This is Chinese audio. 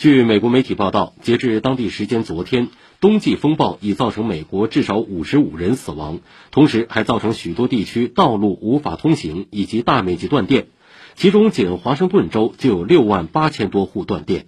据美国媒体报道截至当地时间昨天冬季风暴已造成美国至少五十五人死亡同时还造成许多地区道路无法通行以及大面积断电。其中仅华盛顿州就有六万八千多户断电。